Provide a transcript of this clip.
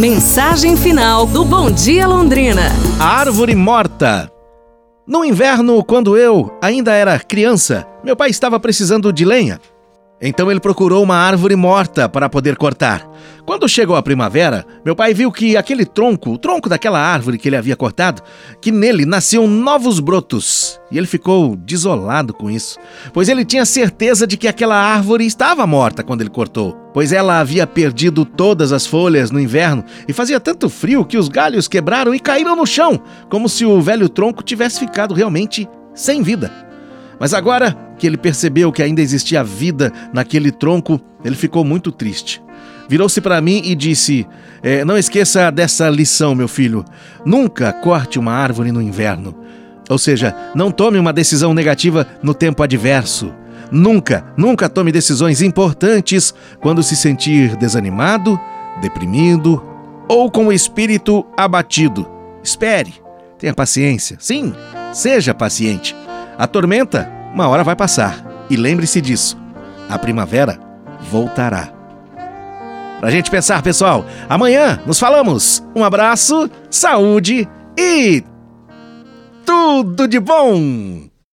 Mensagem final do Bom Dia Londrina. A árvore morta. No inverno, quando eu ainda era criança, meu pai estava precisando de lenha. Então ele procurou uma árvore morta para poder cortar. Quando chegou a primavera, meu pai viu que aquele tronco, o tronco daquela árvore que ele havia cortado, que nele nasciam novos brotos. E ele ficou desolado com isso, pois ele tinha certeza de que aquela árvore estava morta quando ele cortou, pois ela havia perdido todas as folhas no inverno e fazia tanto frio que os galhos quebraram e caíram no chão, como se o velho tronco tivesse ficado realmente sem vida. Mas agora que ele percebeu que ainda existia vida naquele tronco, ele ficou muito triste. Virou-se para mim e disse: é, Não esqueça dessa lição, meu filho. Nunca corte uma árvore no inverno. Ou seja, não tome uma decisão negativa no tempo adverso. Nunca, nunca tome decisões importantes quando se sentir desanimado, deprimido ou com o espírito abatido. Espere, tenha paciência. Sim, seja paciente. A tormenta, uma hora vai passar. E lembre-se disso: a primavera voltará. Pra gente pensar, pessoal, amanhã nos falamos. Um abraço, saúde e tudo de bom!